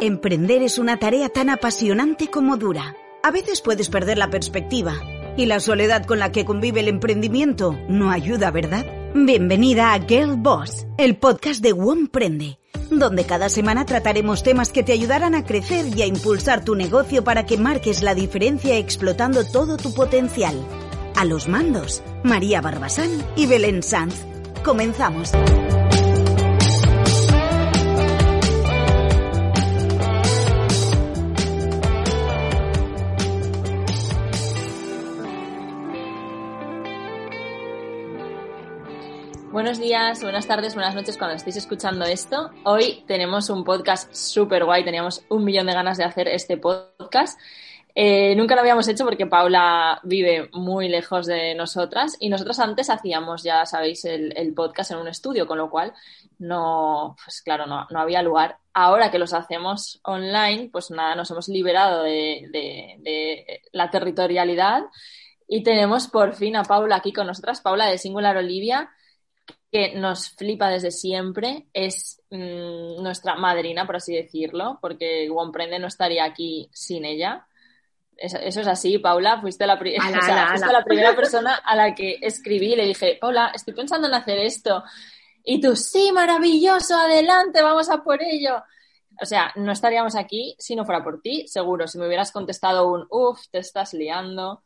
Emprender es una tarea tan apasionante como dura. A veces puedes perder la perspectiva y la soledad con la que convive el emprendimiento no ayuda, ¿verdad? Bienvenida a Girl Boss, el podcast de Prende, donde cada semana trataremos temas que te ayudarán a crecer y a impulsar tu negocio para que marques la diferencia explotando todo tu potencial. A los mandos, María Barbasán y Belén Sanz. Comenzamos. Buenos días, buenas tardes, buenas noches cuando estéis escuchando esto. Hoy tenemos un podcast súper guay, teníamos un millón de ganas de hacer este podcast. Eh, nunca lo habíamos hecho porque Paula vive muy lejos de nosotras y nosotros antes hacíamos, ya sabéis, el, podcast en un estudio, con lo cual no, pues claro, no, había lugar. Ahora que los hacemos online, pues nada, nos hemos liberado de la territorialidad y tenemos por fin a Paula aquí con nosotras, Paula de Singular Olivia que nos flipa desde siempre, es mm, nuestra madrina, por así decirlo, porque Prende no estaría aquí sin ella. Eso, es así, Paula, fuiste, la, la primera persona a la que escribí y le dije, Paula, estoy pensando en hacer esto. Y tú, sí, maravilloso, adelante, vamos a por ello. O sea, no estaríamos aquí si no fuera por ti, seguro. Si me hubieras contestado un, uff, te estás liando,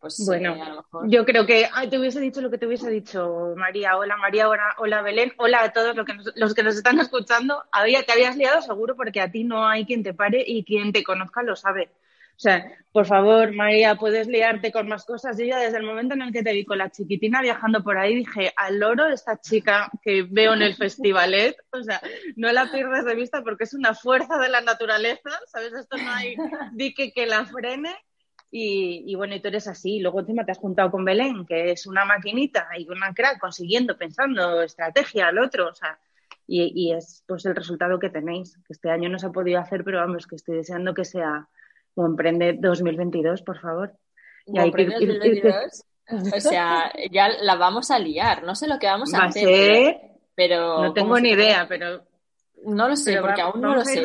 pues bueno, yo creo que te hubiese dicho lo que te hubiese dicho María. Hola María, hola, Belén, hola a todos los que nos, los que nos están escuchando. Había, te habías liado seguro porque a ti no hay quien te pare y quien te conozca lo sabe. O sea, por favor, María, puedes liarte con más cosas. Yo ya desde el momento en el que te vi con la chiquitina viajando por ahí, dije, al loro esta chica que veo en el festivalet, o sea, no la pierdes de vista porque es una fuerza de la naturaleza, ¿sabes? Esto no hay dique que la frene y, bueno, y tú eres así. Luego encima te has juntado con Belén, que es una maquinita y una crack consiguiendo, pensando estrategia al otro, o sea, y, es pues el resultado que tenéis, que este año no se ha podido hacer, pero vamos, que estoy deseando que sea o Emprende 2022, por favor. Y hay o sea, ya la vamos a liar, no sé lo que vamos a hacer, pero... No tengo ni idea, pero... No lo sé, porque aún no lo sé.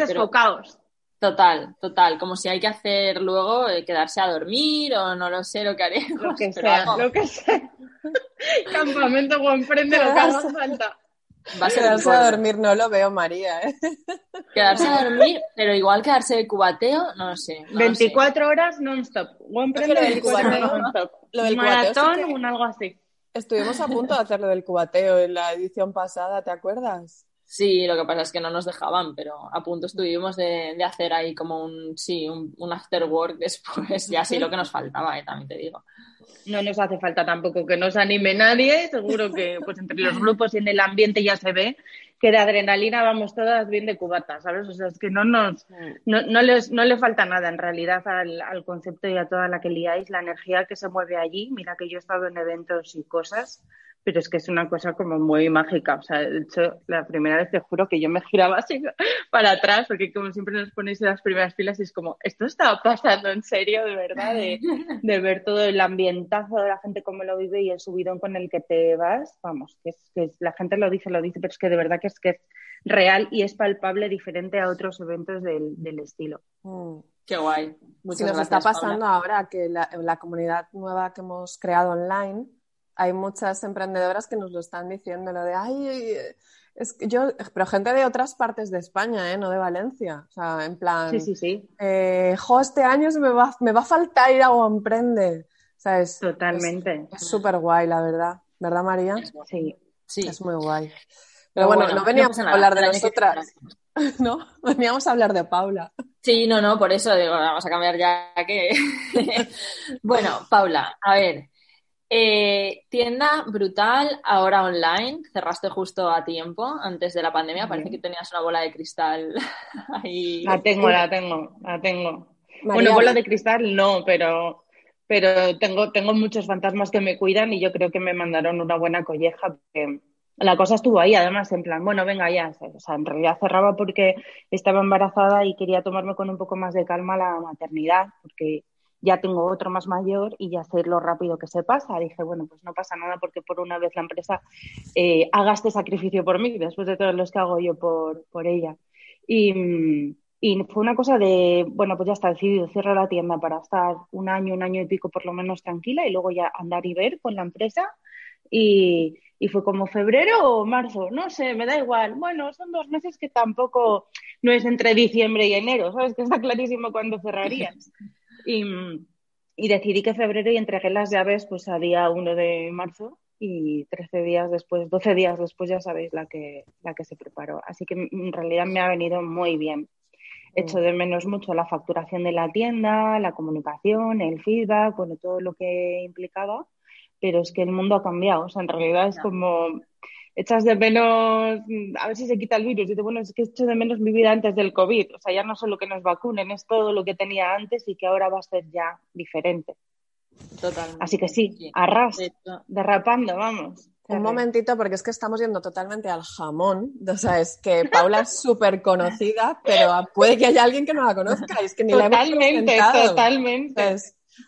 Total, total. Como si hay que hacer luego eh, quedarse a dormir o no lo sé lo que haremos. Lo que sea, lo que sea. Campamento buen prende lo que haga falta. Va a quedarse a dormir, no lo veo, María. ¿eh? Quedarse a dormir, pero igual quedarse de cubateo, no lo sé. 24 horas non-stop. Buen prende lo del cubateo non-stop. Lo del Maratón o algo así. Estuvimos a punto de hacer lo del cubateo en la edición pasada, ¿te acuerdas? Sí, lo que pasa es que no nos dejaban, pero a punto estuvimos de, de hacer ahí como un, sí, un, un, after work después, y así lo que nos faltaba, eh, también te digo. No nos hace falta tampoco que nos anime nadie, seguro que pues entre los grupos y en el ambiente ya se ve que de adrenalina vamos todas bien de cubata, ¿sabes? O sea, es que no nos, no, no, les, no le falta nada en realidad al, al concepto y a toda la que liáis, la energía que se mueve allí. Mira que yo he estado en eventos y cosas pero es que es una cosa como muy mágica. O sea, de hecho, la primera vez te juro que yo me giraba así para atrás, porque como siempre nos ponéis en las primeras filas, y es como, esto está pasando en serio, de verdad, de, de, ver todo el ambientazo de la gente cómo lo vive y el subidón con el que te vas. Vamos, que, es, que la gente lo dice, lo dice, pero es que de verdad que es que es real y es palpable, diferente a otros eventos del, del estilo. Mm. Qué guay. Muchas nos está pasando ahora que la, la comunidad nueva que hemos creado online hay muchas emprendedoras que nos lo están diciendo, lo de, ay, es que yo, pero gente de otras partes de España, ¿eh? no de Valencia. O sea, en plan, sí, sí, sí. Eh, jo, este año me va, me va a faltar ir a Emprende. ¿Sabes? Totalmente. Es súper guay, la verdad. ¿Verdad, María? Sí. sí. Es muy guay. Pero, bueno, no veníamos a hablar de nosotras, ¿no? Veníamos a hablar de Paula. Sí, no, no, por eso digo, vamos a cambiar ya que... bueno, Paula, a ver, eh, tienda brutal, ahora online. Cerraste justo a tiempo, antes de la pandemia. Parece que tenías una bola de cristal ahí. La tengo, la tengo, la tengo. Bueno, bola de cristal no, pero, pero tengo, tengo muchos fantasmas que me cuidan y yo creo que me mandaron una buena colleja. Porque la cosa estuvo ahí, además, en plan, bueno, venga ya. O sea, en realidad cerraba porque estaba embarazada y quería tomarme con un poco más de calma la maternidad, porque ya tengo otro más mayor y ya sé lo rápido que se pasa. Dije, bueno, pues no pasa nada porque por una vez la empresa eh, haga este sacrificio por mí, después de todos los que hago yo por, por ella. Y, Y fue una cosa de, bueno, pues ya está decidido, cierro la tienda para estar un año, un año y pico por lo menos tranquila y luego ya andar y ver con la empresa. Y, y fue como febrero o marzo, no sé, me da igual. Bueno, son dos meses que tampoco no es entre diciembre y enero, ¿sabes? Que está clarísimo cuándo cerrarías. Y, y decidí que febrero y entregué las llaves pues a día 1 de marzo y 13 días después, 12 días después ya sabéis la que, la que se preparó. Así que en realidad me ha venido muy bien. Echo mm. de menos mucho la facturación de la tienda, la comunicación, el feedback, bueno, todo lo que implicaba, pero es que el mundo ha cambiado. O sea, en realidad es como echas de menos, a ver si se quita el virus. Y bueno, es que echo de menos mi vida antes del COVID. O sea, ya no solo que nos vacunen, es todo lo que tenía antes y que ahora va a ser ya diferente. Totalmente. Así que sí, arras, derrapando, vamos. Un momentito, porque es que estamos yendo totalmente al jamón. O sea, es que Paula es súper conocida, pero puede que haya alguien que no la conozca. Es que ni totalmente, la hemos Totalmente,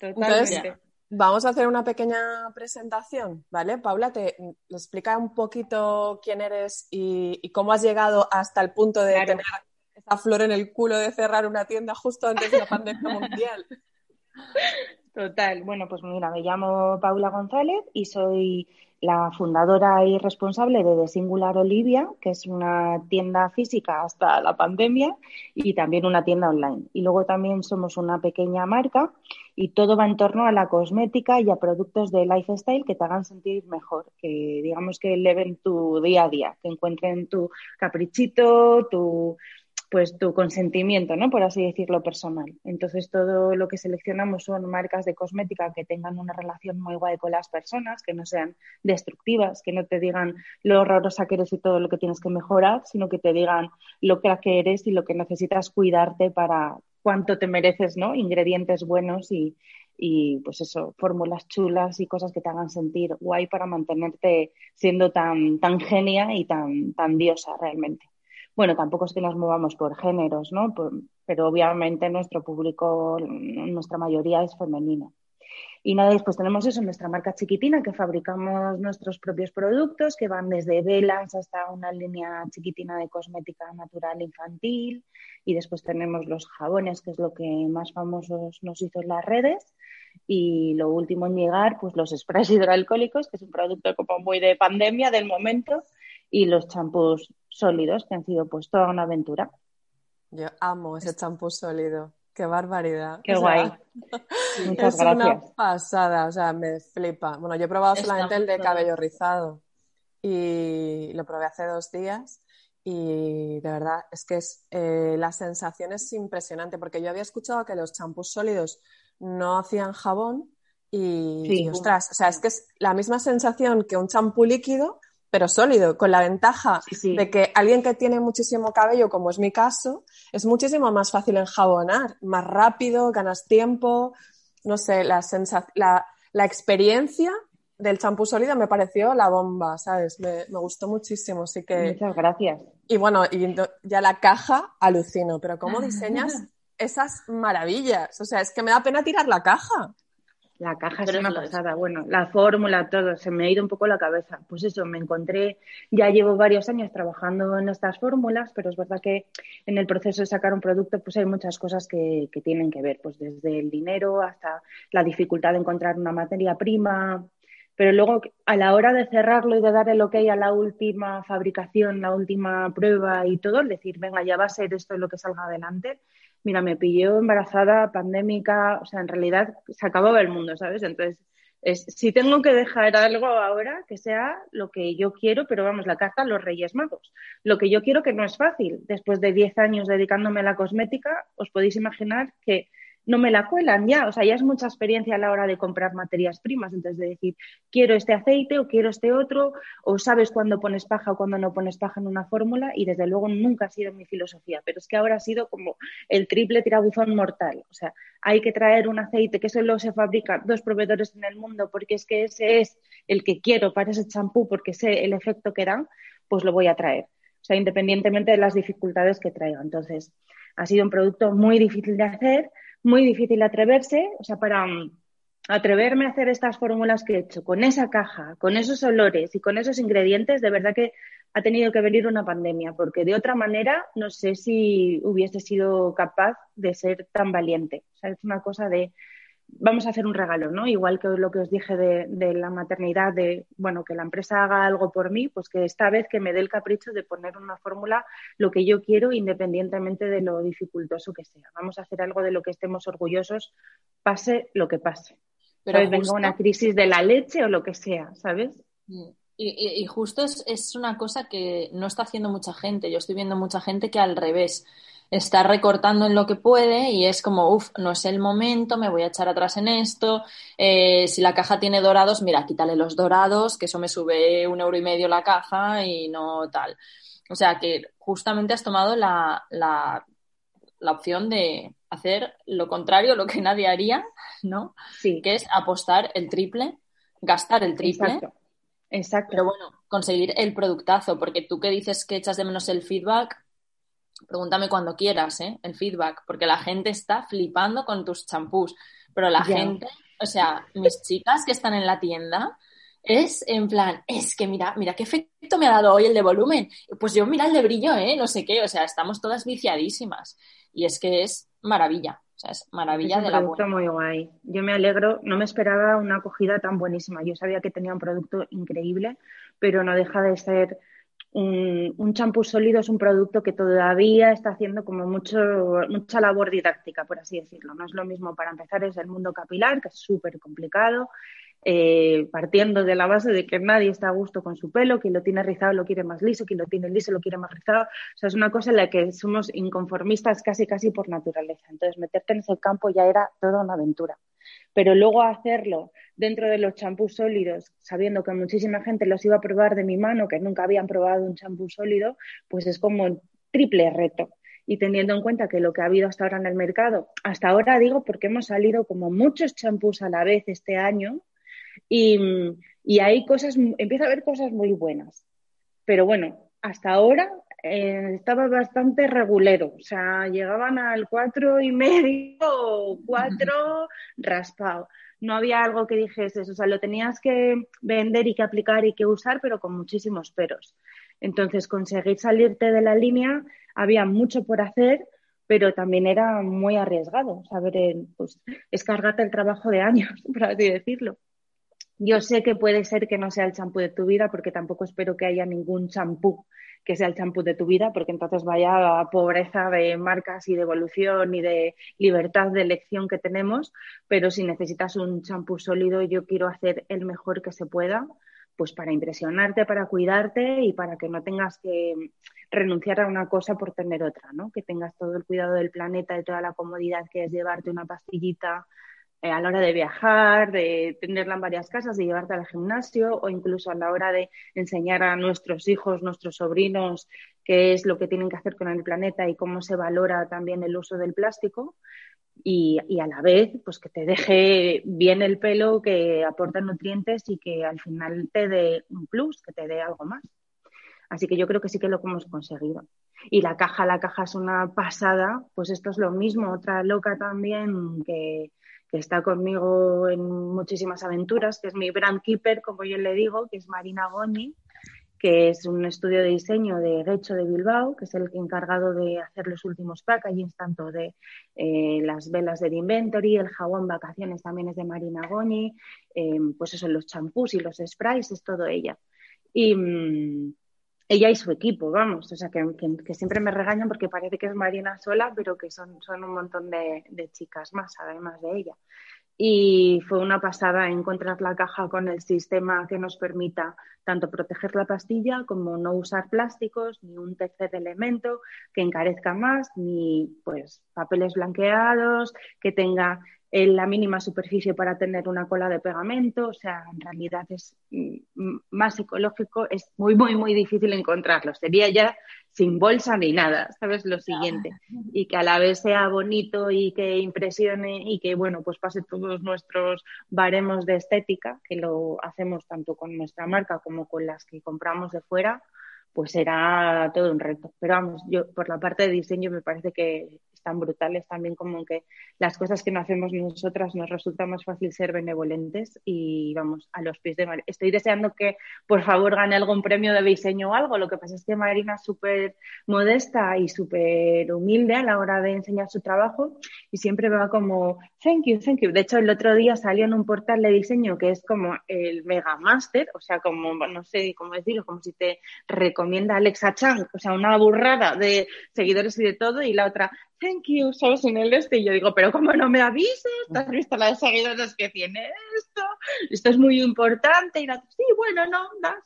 totalmente. Vamos a hacer una pequeña presentación, ¿vale? Paula, te, explica un poquito quién eres y, cómo has llegado hasta el punto de tener esa flor en el culo de cerrar una tienda justo antes de la pandemia mundial. Total, bueno, pues mira, me llamo Paula González y soy la fundadora y responsable de The Singular Olivia, que es una tienda física hasta la pandemia y también una tienda online. Y luego también somos una pequeña marca y todo va en torno a la cosmética y a productos de lifestyle que te hagan sentir mejor, que digamos que eleven tu día a día, que encuentren tu caprichito, tu pues tu consentimiento, ¿no? Por así decirlo, personal. Entonces, todo lo que seleccionamos son marcas de cosmética que tengan una relación muy guay con las personas, que no sean destructivas, que no te digan lo horrorosa que eres y todo lo que tienes que mejorar, sino que te digan lo que eres y lo que necesitas cuidarte para cuánto te mereces, ¿no? Ingredientes buenos y, y pues eso, fórmulas chulas y cosas que te hagan sentir guay para mantenerte siendo tan, tan genia y tan, tan diosa realmente bueno, tampoco es que nos movamos por géneros, ¿no? pero obviamente nuestro público, nuestra mayoría es femenino. Y nada, después tenemos eso, nuestra marca chiquitina, que fabricamos nuestros propios productos, que van desde velas hasta una línea chiquitina de cosmética natural infantil. Y después tenemos los jabones, que es lo que más famosos nos hizo en las redes. Y lo último en llegar, pues los sprays hidroalcohólicos, que es un producto como muy de pandemia del momento, y los champús sólidos, que han sido pues toda una aventura. Yo amo ese champú sólido. Qué barbaridad. Qué guay. Muchas es una pasada, o sea, me flipa. Bueno, yo he probado solamente el de cabello rizado y lo probé hace dos días y de verdad es que es, eh, la sensación es impresionante porque yo había escuchado que los champús sólidos no hacían jabón y, y ostras, o sea, es que es la misma sensación que un champú líquido, pero sólido, con la ventaja de que alguien que tiene muchísimo cabello, como es mi caso, es muchísimo más fácil enjabonar, más rápido, ganas tiempo, no sé, la, la, la experiencia del champú sólido me pareció la bomba, ¿sabes? Me, me, gustó muchísimo, así que... Muchas gracias. Y bueno, y ya la caja, alucino, pero ¿cómo diseñas esas maravillas? O sea, es que me da pena tirar la caja. La caja es una pasada, bueno, la fórmula, todo, se me ha ido un poco la cabeza. Pues eso, me encontré, ya llevo varios años trabajando en estas fórmulas, pero es verdad que en el proceso de sacar un producto, pues hay muchas cosas que, que tienen que ver, pues desde el dinero hasta la dificultad de encontrar una materia prima, pero luego a la hora de cerrarlo y de dar el ok a la última fabricación, la última prueba y todo, decir, venga, ya va a ser esto lo que salga adelante, mira, me pilló embarazada, pandémica, o sea, en realidad se acababa el mundo, ¿sabes? Entonces, es, si tengo que dejar algo ahora, que sea lo que yo quiero, pero vamos, la carta a los Reyes Magos. Lo que yo quiero que no es fácil. Después de 10 años dedicándome a la cosmética, os podéis imaginar que no me la cuelan ya, o sea, ya es mucha experiencia a la hora de comprar materias primas, entonces de decir, quiero este aceite o quiero este otro, o sabes cuándo pones paja o cuándo no pones paja en una fórmula, y desde luego nunca ha sido mi filosofía, pero es que ahora ha sido como el triple tirabuzón mortal, o sea, hay que traer un aceite que solo se fabrica dos proveedores en el mundo porque es que ese es el que quiero para ese champú porque sé el efecto que da, pues lo voy a traer, o sea, independientemente de las dificultades que traiga. Entonces, ha sido un producto muy difícil de hacer, muy difícil atreverse, o sea, para, atreverme a hacer estas fórmulas que he hecho con esa caja, con esos olores y con esos ingredientes, de verdad que ha tenido que venir una pandemia, porque de otra manera no sé si hubiese sido capaz de ser tan valiente. O sea, es una cosa de, vamos a hacer un regalo, ¿no? Igual que lo que os dije de, la maternidad, de, bueno, que la empresa haga algo por mí, pues que esta vez que me dé el capricho de poner una fórmula lo que yo quiero independientemente de lo dificultoso que sea. Vamos a hacer algo de lo que estemos orgullosos, pase lo que pase. Pero venga una crisis de la leche o lo que sea, ¿sabes? Mm. Y, justo es, una cosa que no está haciendo mucha gente. Yo estoy viendo mucha gente que al revés está recortando en lo que puede y es como, uff, no es el momento, me voy a echar atrás en esto. Eh, si la caja tiene dorados, mira, quítale los dorados, que eso me sube un euro y medio la caja y no tal. O sea que justamente has tomado la, la, la opción de hacer lo contrario, lo que nadie haría, ¿no? Sí. Que es apostar el triple, gastar el triple. Exacto. Pero bueno, conseguir el productazo, porque tú que dices que echas de menos el feedback, pregúntame cuando quieras, ¿eh? El feedback, porque la gente está flipando con tus champús, pero la gente, o sea, mis chicas que están en la tienda, es en plan, es que mira, mira qué efecto me ha dado hoy el de volumen. Pues yo mira el de brillo, ¿eh? No sé qué, o sea, estamos todas viciadísimas. Y es que es maravilla es maravilla de la producto muy guay. Yo me alegro, no me esperaba una acogida tan buenísima. Yo sabía que tenía un producto increíble, pero no deja de ser un champú sólido, es un producto que todavía está haciendo como mucho, mucha labor didáctica, por así decirlo. No es lo mismo para empezar, es el mundo capilar, que es súper complicado. Eh, partiendo de la base de que nadie está a gusto con su pelo, quien lo tiene rizado lo quiere más liso, quien lo tiene liso lo quiere más rizado. O sea, es una cosa en la que somos inconformistas casi casi por naturaleza. Entonces, meterte en ese campo ya era toda una aventura. Pero luego hacerlo dentro de los champús sólidos, sabiendo que muchísima gente los iba a probar de mi mano, que nunca habían probado un champú sólido, pues es como un triple reto y teniendo en cuenta que lo que ha habido hasta ahora en el mercado, hasta ahora digo porque hemos salido como muchos champús a la vez este año, y, y hay cosas, empieza a haber cosas muy buenas. Pero bueno, hasta ahora eh, estaba bastante regulero, o sea, llegaban al cuatro y medio o cuatro raspado. No había algo que dijese o sea, lo tenías que vender y que aplicar y que usar, pero con muchísimos peros. Entonces, conseguir salirte de la línea, había mucho por hacer, pero también era muy arriesgado, saber, pues, escargarte el trabajo de años, por así decirlo. Yo sé que puede ser que no sea el champú de tu vida, porque tampoco espero que haya ningún champú que sea el champú de tu vida, porque entonces vaya a pobreza de marcas y de evolución y de libertad de elección que tenemos. Pero si necesitas un champú sólido, yo quiero hacer el mejor que se pueda, pues para impresionarte, para cuidarte y para que no tengas que renunciar a una cosa por tener otra, ¿no? Que tengas todo el cuidado del planeta y toda la comodidad que es llevarte una pastillita eh, a la hora de viajar, de tenerla en varias casas, de llevarte al gimnasio o incluso a la hora de enseñar a nuestros hijos, nuestros sobrinos, qué es lo que tienen que hacer con el planeta y cómo se valora también el uso del plástico. Y, a la vez, pues que te deje bien el pelo, que aporte nutrientes y que al final te dé un plus, que te dé algo más. Así que yo creo que sí que lo hemos conseguido. Y la caja, la caja es una pasada, pues esto es lo mismo, otra loca también que, que está conmigo en muchísimas aventuras, que es mi brand keeper, como yo le digo, que es Marina Goñi, que es un estudio de diseño de Gecho de Bilbao, que es el encargado de hacer los últimos packagings, tanto de eh, las velas de Inventory, el jabón vacaciones también es de Marina Goñi, eh, pues eso, los champús y los sprays, es todo ella. Y, mm, ella y su equipo, vamos, o sea, que, siempre me regañan porque parece que es Marina sola, pero que son, un montón de, chicas más, además de ella. Y fue una pasada encontrar la caja con el sistema que nos permita tanto proteger la pastilla como no usar plásticos, ni un tercer elemento que encarezca más, ni pues papeles blanqueados, que tenga la mínima superficie para tener una cola de pegamento, o sea, en realidad es mm, más ecológico, es muy, muy, muy difícil encontrarlo. Sería ya sin bolsa ni nada, ¿sabes? Lo siguiente. Y que a la vez sea bonito y que impresione y que, bueno, pues pase todos nuestros baremos de estética, que lo hacemos tanto con nuestra marca como con las que compramos de fuera, pues será todo un reto. Pero vamos, yo por la parte de diseño me parece que tan brutales también como que las cosas que no hacemos nosotras nos resulta más fácil ser benevolentes y vamos a los pies de Marina. Estoy deseando que por favor gane algún premio de diseño o algo. Lo que pasa es que Marina es súper modesta y súper humilde a la hora de enseñar su trabajo y siempre va como thank you, thank you. De hecho, el otro día salió en un portal de diseño que es como el Mega Master, o sea, como no sé cómo decirlo, como si te recomienda Alexa Chang, o sea, una burrada de seguidores y de todo, y la otra, thank you, sabes, en el este, y yo digo, pero ¿cómo no me avises? ¿Te has visto la de seguidores que tiene esto? Esto es muy importante, y la sí, bueno, no,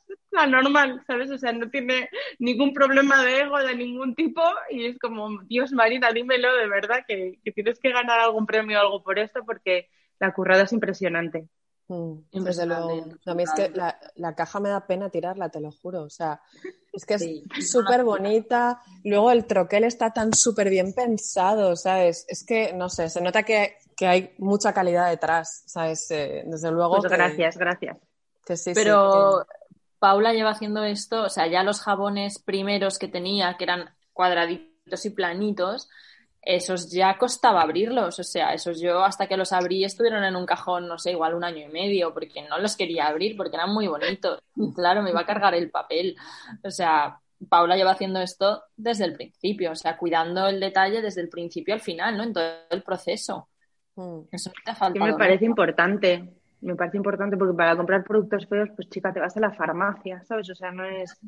es la normal, ¿sabes? O sea, no tiene ningún problema de ego de ningún tipo, y es como, Dios Marina, dímelo de verdad, que, que tienes que ganar algún premio o algo por esto, porque la currada es impresionante. Mm, desde luego. A mí es que la, caja me da pena tirarla, te lo juro. O sea, es que es súper bonita. Luego el troquel está tan súper bien pensado, ¿sabes? Es que, no sé, se nota que, hay mucha calidad detrás, ¿sabes? Eh, desde luego. Pues gracias, gracias. Pero Paula lleva haciendo esto, o sea, ya los jabones primeros que tenía, que eran cuadraditos y planitos, esos ya costaba abrirlos, o sea, esos yo hasta que los abrí estuvieron en un cajón, no sé, igual un año y medio, porque no los quería abrir, porque eran muy bonitos. claro, me iba a cargar el papel. O sea, Paula lleva haciendo esto desde el principio, o sea, cuidando el detalle desde el principio al final, ¿no? En todo el proceso. Mm. Eso te ha faltado. me parece importante, me parece importante porque para comprar productos feos, pues chica, te vas a la farmacia, ¿sabes? O sea, no es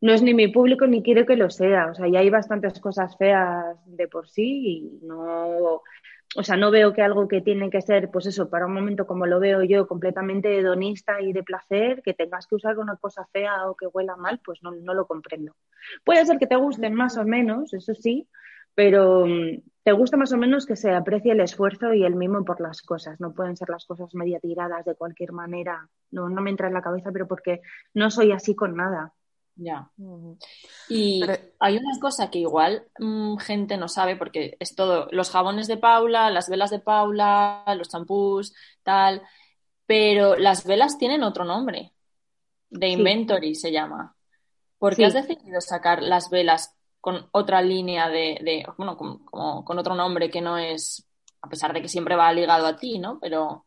no es ni mi público ni quiero que lo sea. O sea, ya hay bastantes cosas feas de por sí y no, o sea, no veo que algo que tiene que ser, pues eso, para un momento como lo veo yo, completamente hedonista y de placer, que tengas que usar una cosa fea o que huela mal, pues no, no lo comprendo. Puede ser que te gusten más o menos, eso sí, pero mm, te gusta más o menos que se aprecie el esfuerzo y el mimo por las cosas. No pueden ser las cosas media tiradas de cualquier manera. No, no me entra en la cabeza, pero porque no soy así con nada. Ya. Y hay una cosa que igual mm, gente no sabe porque es todo, los jabones de Paula, las velas de Paula, los champús, tal, pero las velas tienen otro nombre. De Inventory se llama. ¿Por qué has decidido sacar las velas con otra línea de, bueno, como, con otro nombre que no es, a pesar de que siempre va ligado a ti, ¿no? Pero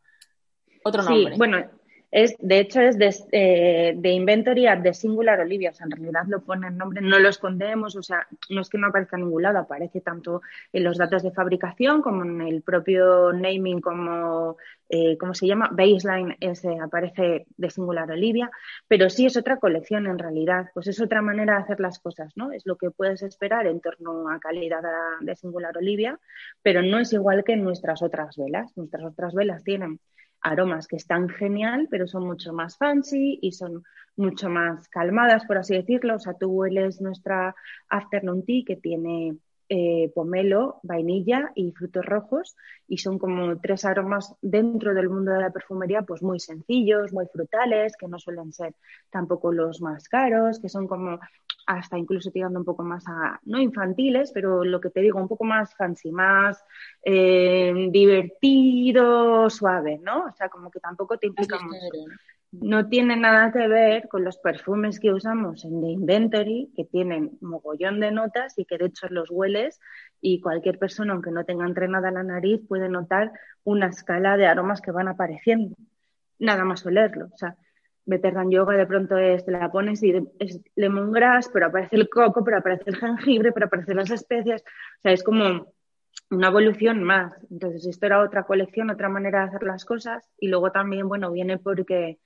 otro nombre. Sí, bueno, es, de hecho, es de, eh, de Singular Olivia. O sea, en realidad lo pone el nombre, no lo escondemos. O sea, no es que no aparezca en ningún lado, aparece tanto en los datos de fabricación como en el propio naming, como, eh, ¿cómo se llama? Baseline, ese aparece de Singular Olivia. Pero sí es otra colección en realidad. Pues es otra manera de hacer las cosas, ¿no? Es lo que puedes esperar en torno a calidad de Singular Olivia, pero no es igual que nuestras otras velas. Nuestras otras velas tienen aromas que están genial, pero son mucho más fancy y son mucho más calmadas, por así decirlo. O sea, tú hueles nuestra afternoon tea que tiene eh, pomelo, vainilla y frutos rojos y son como tres aromas dentro del mundo de la perfumería pues muy sencillos, muy frutales, que no suelen ser tampoco los más caros, que son como hasta incluso tirando un poco más a, no infantiles, pero lo que te digo, un poco más fancy, más eh, divertido, suave, ¿no? O sea, como que tampoco te implica mucho. No tiene nada que ver con los perfumes que usamos en The Inventory, que tienen mogollón de notas y que de hecho los hueles y cualquier persona, aunque no tenga entrenada la nariz, puede notar una escala de aromas que van apareciendo. Nada más olerlo. O sea, Better Than Yoga de pronto es, te la pones y es lemongrass, pero aparece el coco, pero aparece el jengibre, pero aparecen las especias. O sea, es como una evolución más. Entonces, esto era otra colección, otra manera de hacer las cosas. Y luego también, bueno, viene porque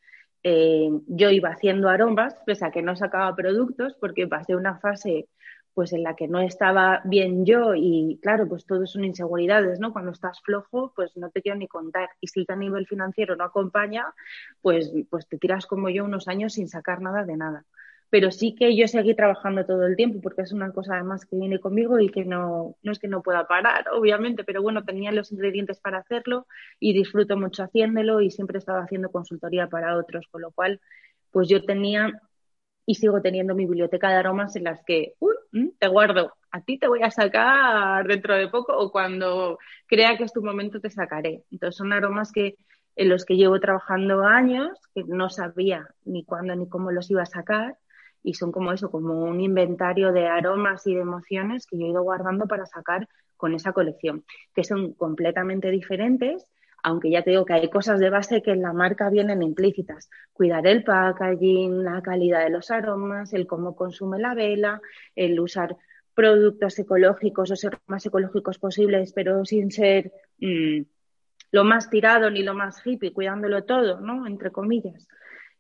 eh, yo iba haciendo aromas, pese a que no sacaba productos, porque pasé una fase pues en la que no estaba bien yo y claro, pues todo son inseguridades, ¿no? Cuando estás flojo, pues no te quiero ni contar. Y si a nivel financiero no acompaña, pues, pues te tiras como yo unos años sin sacar nada de nada. Pero sí que yo seguí trabajando todo el tiempo porque es una cosa además que viene conmigo y que no, no es que no pueda parar, obviamente, pero bueno, tenía los ingredientes para hacerlo y disfruto mucho haciéndolo y siempre he estado haciendo consultoría para otros, con lo cual, pues yo tenía y sigo teniendo mi biblioteca de aromas en las que, mm, te guardo, a ti te voy a sacar dentro de poco o cuando crea que es tu momento te sacaré. Entonces son aromas que en los que llevo trabajando años, que no sabía ni cuándo ni cómo los iba a sacar y son como eso, como un inventario de aromas y de emociones que yo he ido guardando para sacar con esa colección, que son completamente diferentes aunque ya te digo que hay cosas de base que en la marca vienen implícitas. Cuidar el packaging, la calidad de los aromas, el cómo consume la vela, el usar productos ecológicos o ser más ecológicos posibles, pero sin ser mm, lo más tirado ni lo más hippie, cuidándolo todo, ¿no? Entre comillas.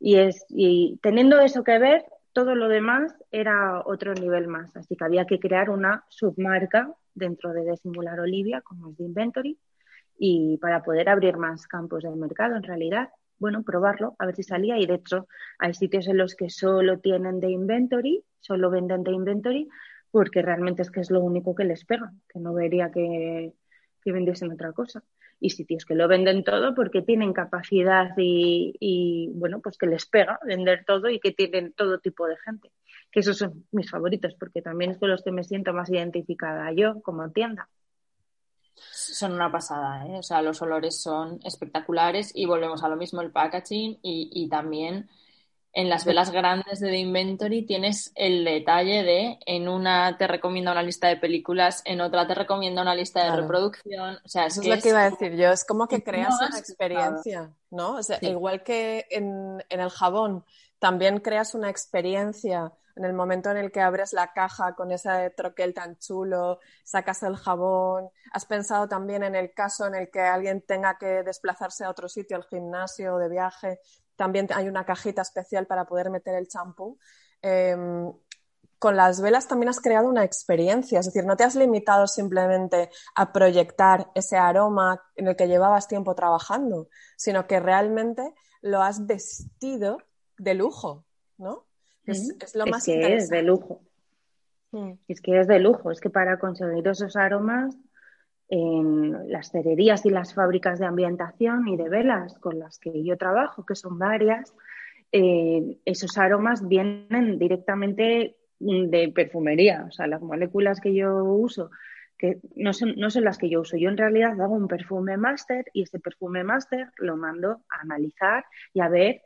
Y, teniendo eso que ver, todo lo demás era otro nivel más. Así que había que crear una submarca dentro de Desimular Olivia, como es de Inventory, y para poder abrir más campos del mercado, en realidad, bueno, probarlo, a ver si salía. Y de hecho, hay sitios en los que solo tienen de inventory, solo venden de inventory, porque realmente es que es lo único que les pega, que no vería que, que vendiesen otra cosa. Y sitios que lo venden todo porque tienen capacidad y, y, bueno, pues que les pega vender todo y que tienen todo tipo de gente. Que esos son mis favoritos, porque también es con los que me siento más identificada yo como tienda son una pasada, ¿eh? O sea, los olores son espectaculares y volvemos a lo mismo, el packaging y, y también en las velas grandes de The Inventory tienes el detalle de en una te recomienda una lista de películas, en otra te recomienda una lista de reproducción. O sea, es Eso es lo que iba a decir yo, es como que creas una experiencia, ¿no? O sea, igual que en, en el jabón, también creas una experiencia en el momento en el que abres la caja con ese troquel tan chulo, sacas el jabón, has pensado también en el caso en el que alguien tenga que desplazarse a otro sitio, al gimnasio de viaje, también hay una cajita especial para poder meter el champú. Em, con las velas también has creado una experiencia, es decir, no te has limitado simplemente a proyectar ese aroma en el que llevabas tiempo trabajando, sino que realmente lo has vestido de lujo, ¿no? Es, lo más que es de lujo. Mm. Es que es de lujo. Es que para conseguir esos aromas en las cererías y las fábricas de ambientación y de velas con las que yo trabajo, que son varias, eh, esos aromas vienen directamente de perfumería. O sea, las moléculas que yo uso, que no son, no son las que yo uso. Yo en realidad hago un perfume máster y ese perfume máster lo mando a analizar y a ver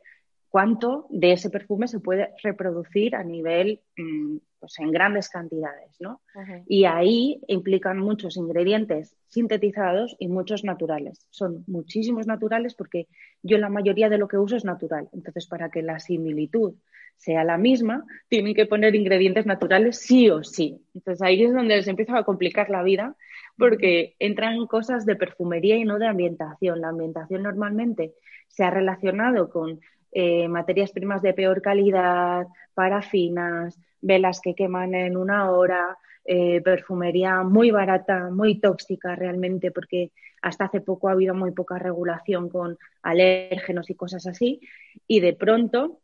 cuánto de ese perfume se puede reproducir a nivel, mm, pues en grandes cantidades, ¿no? Y ahí implican muchos ingredientes sintetizados y muchos naturales. Son muchísimos naturales porque yo la mayoría de lo que uso es natural. Entonces, para que la similitud sea la misma, tienen que poner ingredientes naturales sí o sí. Entonces ahí es donde se empieza a complicar la vida porque entran cosas de perfumería y no de ambientación. La ambientación normalmente se ha relacionado con eh, materias primas de peor calidad, parafinas, velas que queman en una hora, eh, perfumería muy barata, muy tóxica realmente, porque hasta hace poco ha habido muy poca regulación con alérgenos y cosas así. Y de pronto,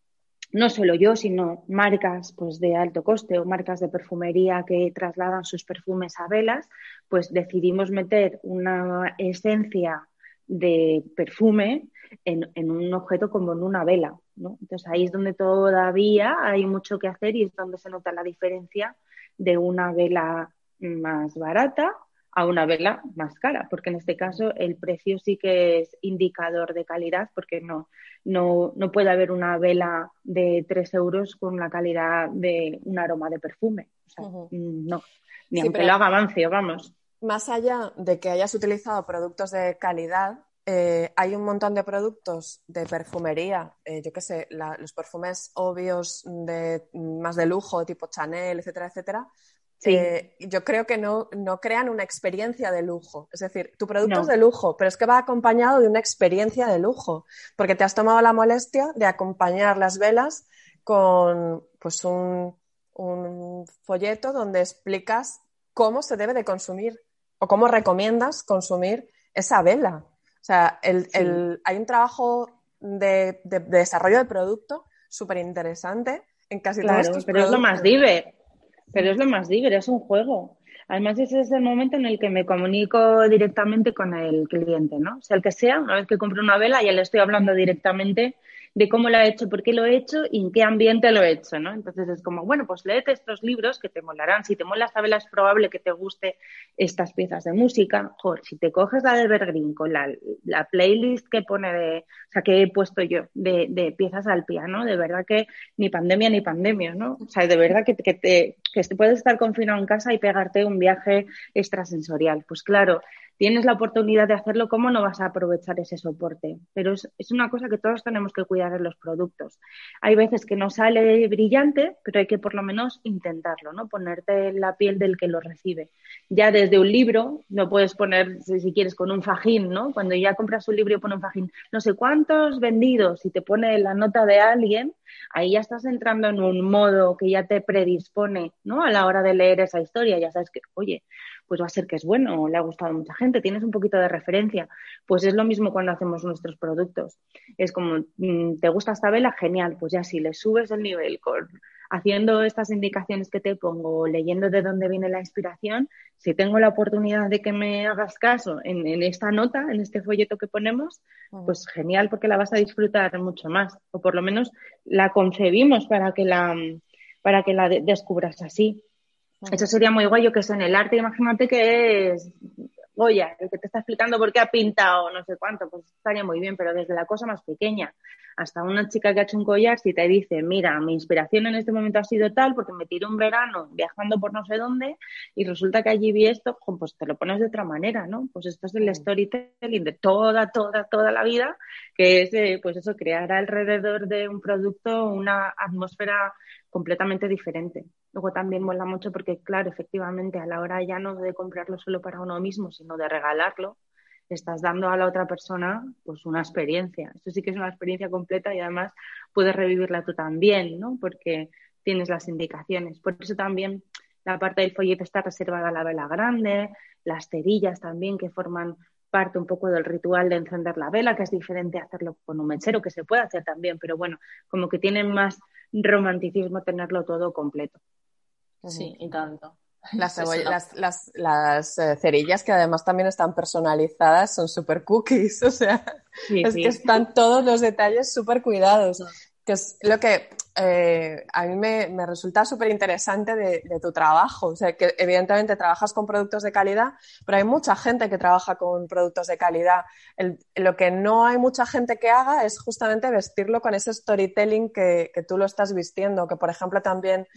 no solo yo, sino marcas pues, de alto coste o marcas de perfumería que trasladan sus perfumes a velas, pues decidimos meter una esencia de perfume en, un objeto como en una vela. ¿no? Entonces ahí es donde todavía hay mucho que hacer y es donde se nota la diferencia de una vela más barata a una vela más cara, porque en este caso el precio sí que es indicador de calidad, porque no, no, no puede haber una vela de 3 euros con la calidad de un aroma de perfume. O sea, no, ni aunque lo haga avance, vamos. Más allá de que hayas utilizado productos de calidad, eh, hay un montón de productos de perfumería, eh, yo qué sé, los perfumes obvios de, más de lujo, tipo Chanel, etcétera, etcétera. Eh, yo creo que no, no, crean una experiencia de lujo. Es decir, tu producto es de lujo, pero es que va acompañado de una experiencia de lujo, porque te has tomado la molestia de acompañar las velas con pues un, un folleto donde explicas cómo se debe de consumir o cómo recomiendas consumir esa vela. O sea, el, hay un trabajo de, desarrollo de producto súper interesante en casi claro, todos pero es lo más diver. Pero es lo más diver, es un juego. Además, ese es el momento en el que me comunico directamente con el cliente, ¿no? O sea, el que sea, una vez que compro una vela, ya le estoy hablando directamente de cómo lo he hecho, por qué lo he hecho y en qué ambiente lo he hecho, ¿no? Entonces es como, bueno, pues léete estos libros que te molarán. Si te mola esta vela es probable que te guste estas piezas de música. Joder, si te coges la de Evergreen con la, la playlist que pone de, o sea, que he puesto yo de, de, piezas al piano, de verdad que ni pandemia ni pandemia, ¿no? O sea, de verdad que, que, te, que puedes estar confinado en casa y pegarte un viaje extrasensorial. Pues claro, tienes la oportunidad de hacerlo, ¿cómo no vas a aprovechar ese soporte? Pero es, una cosa que todos tenemos que cuidar en los productos. Hay veces que no sale brillante, pero hay que por lo menos intentarlo, ¿no? Ponerte en la piel del que lo recibe. Ya desde un libro, no puedes poner, si quieres, con un fajín, ¿no? Cuando ya compras un libro y pone un fajín, no sé cuántos vendidos y te pone la nota de alguien, ahí ya estás entrando en un modo que ya te predispone, ¿no? A la hora de leer esa historia, ya sabes que, oye, pues va a ser que es bueno, le ha gustado a mucha gente, tienes un poquito de referencia. Pues es lo mismo cuando hacemos nuestros productos. Es como, mm, ¿te gusta esta vela? Genial, pues ya si le subes el nivel con, haciendo estas indicaciones que te pongo, leyendo de dónde viene la inspiración, si tengo la oportunidad de que me hagas caso en, esta nota, en este folleto que ponemos, mm. pues genial porque la vas a disfrutar mucho más. O por lo menos la concebimos para que la, para que la descubras así. Eso sería muy guay, yo que sé, en el arte, imagínate que es Goya, el que te está explicando por qué ha pintado no sé cuánto, pues estaría muy bien, pero desde la cosa más pequeña hasta una chica que ha hecho un collar, si te dice, mira, mi inspiración en este momento ha sido tal, porque me tiré un verano viajando por no sé dónde y resulta que allí vi esto, pues te lo pones de otra manera, ¿no? Pues esto es el storytelling de toda, toda, toda la vida, que es, eh, pues eso, crear alrededor de un producto una atmósfera completamente diferente. Luego también mola mucho porque, claro, efectivamente, a la hora ya no de comprarlo solo para uno mismo, sino de regalarlo, estás dando a la otra persona pues una experiencia. Esto sí que es una experiencia completa y además puedes revivirla tú también, ¿no? Porque tienes las indicaciones. Por eso también la parte del folleto está reservada a la vela grande, las cerillas también que forman parte un poco del ritual de encender la vela, que es diferente hacerlo con un mechero, que se puede hacer también, pero bueno, como que tiene más romanticismo tenerlo todo completo. Sí, y tanto. Las, las, las, eh, cerillas que además también están personalizadas son super cookies, o sea, es que están todos los detalles súper cuidados, que es lo que eh, a mí me, me resulta súper interesante de, de, tu trabajo, o sea, que evidentemente trabajas con productos de calidad, pero hay mucha gente que trabaja con productos de calidad. El, lo que no hay mucha gente que haga es justamente vestirlo con ese storytelling que, que tú lo estás vistiendo, que por ejemplo también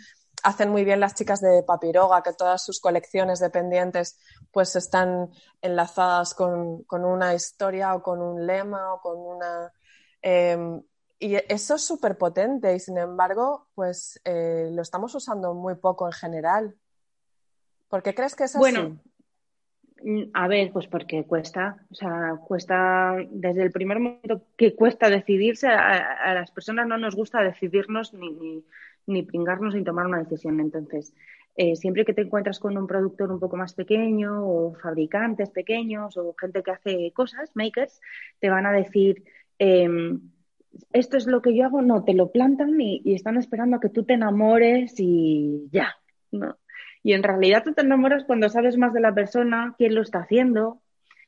hacen muy bien las chicas de Papiroga, que todas sus colecciones de pendientes pues están enlazadas con, una historia o con un lema o con una... Em, y eso es súper potente y sin embargo pues eh, lo estamos usando muy poco en general. ¿Por qué crees que es así? Bueno, mm, a ver, pues porque cuesta, o sea, cuesta desde el primer momento que cuesta decidirse, a, las personas no nos gusta decidirnos ni ni pringarnos sin tomar una decisión. Entonces, eh, siempre que te encuentras con un productor un poco más pequeño o fabricantes pequeños o gente que hace cosas, makers, te van a decir, em, esto es lo que yo hago, no, te lo plantan y, y, están esperando a que tú te enamores y ya, ¿no? Y en realidad tú te enamoras cuando sabes más de la persona, quién lo está haciendo,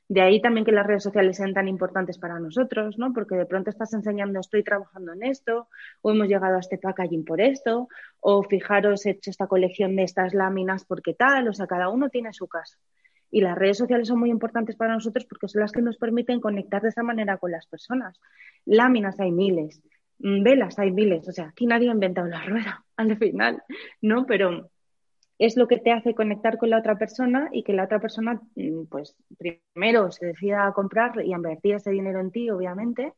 de ahí también que las redes sociales sean tan importantes para nosotros, ¿no? Porque de pronto estás enseñando, estoy trabajando en esto, o hemos llegado a este packaging por esto, o fijaros, he hecho esta colección de estas láminas porque tal, o sea, cada uno tiene su caso. Y las redes sociales son muy importantes para nosotros porque son las que nos permiten conectar de esa manera con las personas. Láminas hay miles, mm, velas hay miles, o sea, aquí nadie ha inventado la rueda al final, ¿no? Pero es lo que te hace conectar con la otra persona y que la otra persona, mm, pues, primero se decida a comprar y a invertir ese dinero en ti, obviamente,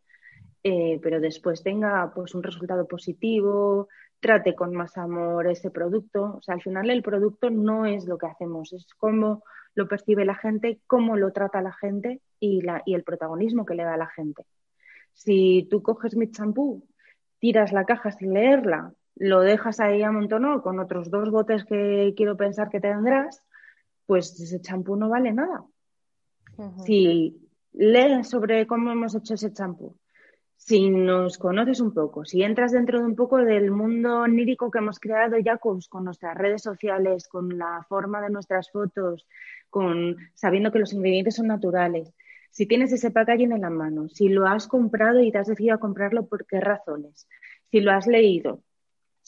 eh, pero después tenga, pues, un resultado positivo, trate con más amor ese producto. O sea, al final el producto no es lo que hacemos, es cómo lo percibe la gente, cómo lo trata la gente y, la, y el protagonismo que le da a la gente. Si tú coges mi champú, tiras la caja sin leerla lo dejas ahí amontonado con otros dos botes que quiero pensar que tendrás, pues ese champú no vale nada. Si lees sobre cómo hemos hecho ese champú, si nos conoces un poco, si entras dentro de un poco del mundo onírico que hemos creado ya con, con, nuestras redes sociales, con la forma de nuestras fotos, con sabiendo que los ingredientes son naturales, si tienes ese packaging en la mano, si lo has comprado y te has decidido a comprarlo, ¿por qué razones? Si lo has leído,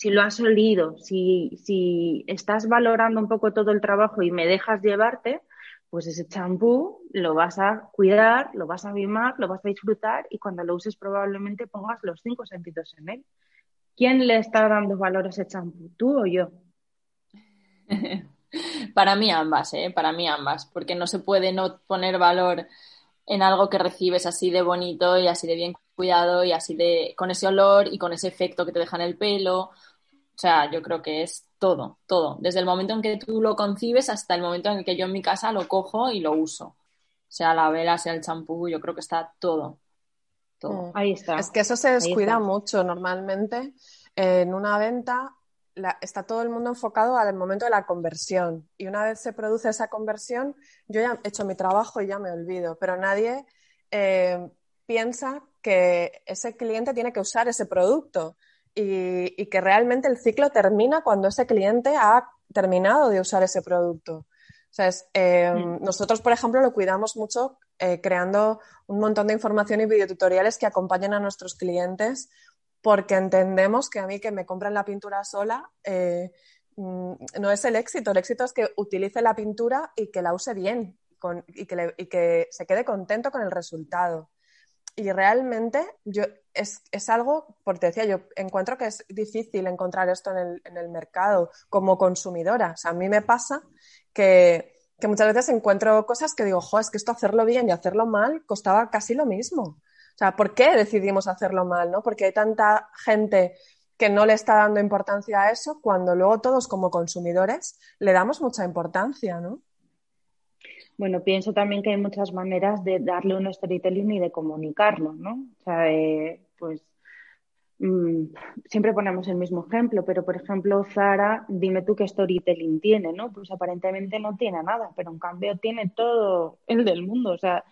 si lo has olido, si, estás valorando un poco todo el trabajo y me dejas llevarte, pues ese champú lo vas a cuidar, lo vas a mimar, lo vas a disfrutar y cuando lo uses probablemente pongas los cinco sentidos en él. ¿Quién le está dando valor a ese champú, tú o yo? Para mí ambas, ¿eh? Para mí ambas, porque no se puede no poner valor en algo que recibes así de bonito y así de bien cuidado y así de con ese olor y con ese efecto que te deja en el pelo. O sea, yo creo que es todo, todo. Desde el momento en que tú lo concibes hasta el momento en el que yo en mi casa lo cojo y lo uso. Sea la vela, sea el champú, yo creo que está todo. todo. Mm. Ahí está. Es que eso se descuida mucho normalmente. En una venta está todo el mundo enfocado al momento de la conversión. Y una vez se produce esa conversión, yo ya he hecho mi trabajo y ya me olvido, pero nadie eh, piensa que ese cliente tiene que usar ese producto y, que realmente el ciclo termina cuando ese cliente ha terminado de usar ese producto. Eh, mm. nosotros, por ejemplo, lo cuidamos mucho eh, creando un montón de información y videotutoriales que acompañen a nuestros clientes porque entendemos que a mí que me compren la pintura sola eh, mm, no es el éxito. El éxito es que utilice la pintura y que la use bien y, que se quede contento con el resultado. Y realmente yo, es, algo, porque te decía, yo encuentro que es difícil encontrar esto en el, mercado como consumidora. O sea, a mí me pasa que, que muchas veces encuentro cosas que digo, jo, es que esto hacerlo bien y hacerlo mal costaba casi lo mismo. O sea, ¿por qué decidimos hacerlo mal? ¿no? Porque hay tanta gente que no le está dando importancia a eso cuando luego todos como consumidores le damos mucha importancia, ¿no? Bueno, pienso también que hay muchas maneras de darle un storytelling y de comunicarlo, ¿no? O sea, pues Mm, siempre ponemos el mismo ejemplo, pero por ejemplo, Zara, dime tú qué storytelling tiene, ¿no? Pues aparentemente no tiene nada, pero en cambio tiene todo el del mundo. O sea,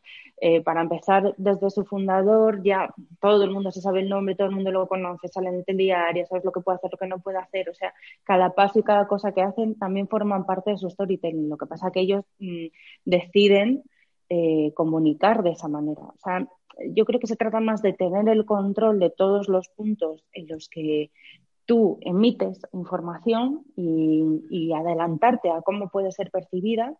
eh, para empezar, desde su fundador, ya todo el mundo se sabe el nombre, todo el mundo lo conoce, sale en el diario, sabes lo que puede hacer, lo que no puede hacer. O sea, cada paso y cada cosa que hacen también forman parte de su storytelling. Lo que pasa es que ellos mm, deciden eh, comunicar de esa manera. O sea, yo creo que se trata más de tener el control de todos los puntos en los que tú emites información y, adelantarte a cómo puede ser percibida,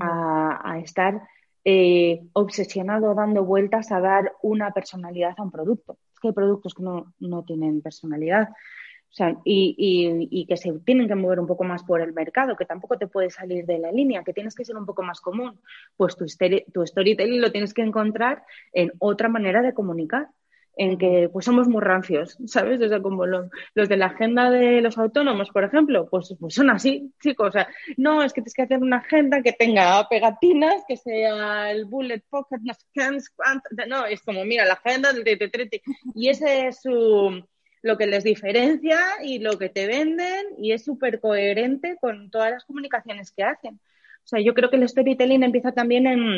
a, estar eh, obsesionado dando vueltas a dar una personalidad a un producto. Es que hay productos que no, no tienen personalidad. O sea, y, y, que se tienen que mover un poco más por el mercado, que tampoco te puedes salir de la línea, que tienes que ser un poco más común. Pues tu, tu storytelling lo tienes que encontrar en otra manera de comunicar, en que pues somos muy rancios, ¿sabes? O sea, como los, de la agenda de los autónomos, por ejemplo, pues, pues son así, chicos. O sea, no, es que tienes que hacer una agenda que tenga pegatinas, que sea el bullet pocket, no, es como, mira, la agenda del y ese es su lo que les diferencia y lo que te venden y es súper coherente con todas las comunicaciones que hacen. O sea, yo creo que el storytelling empieza también en,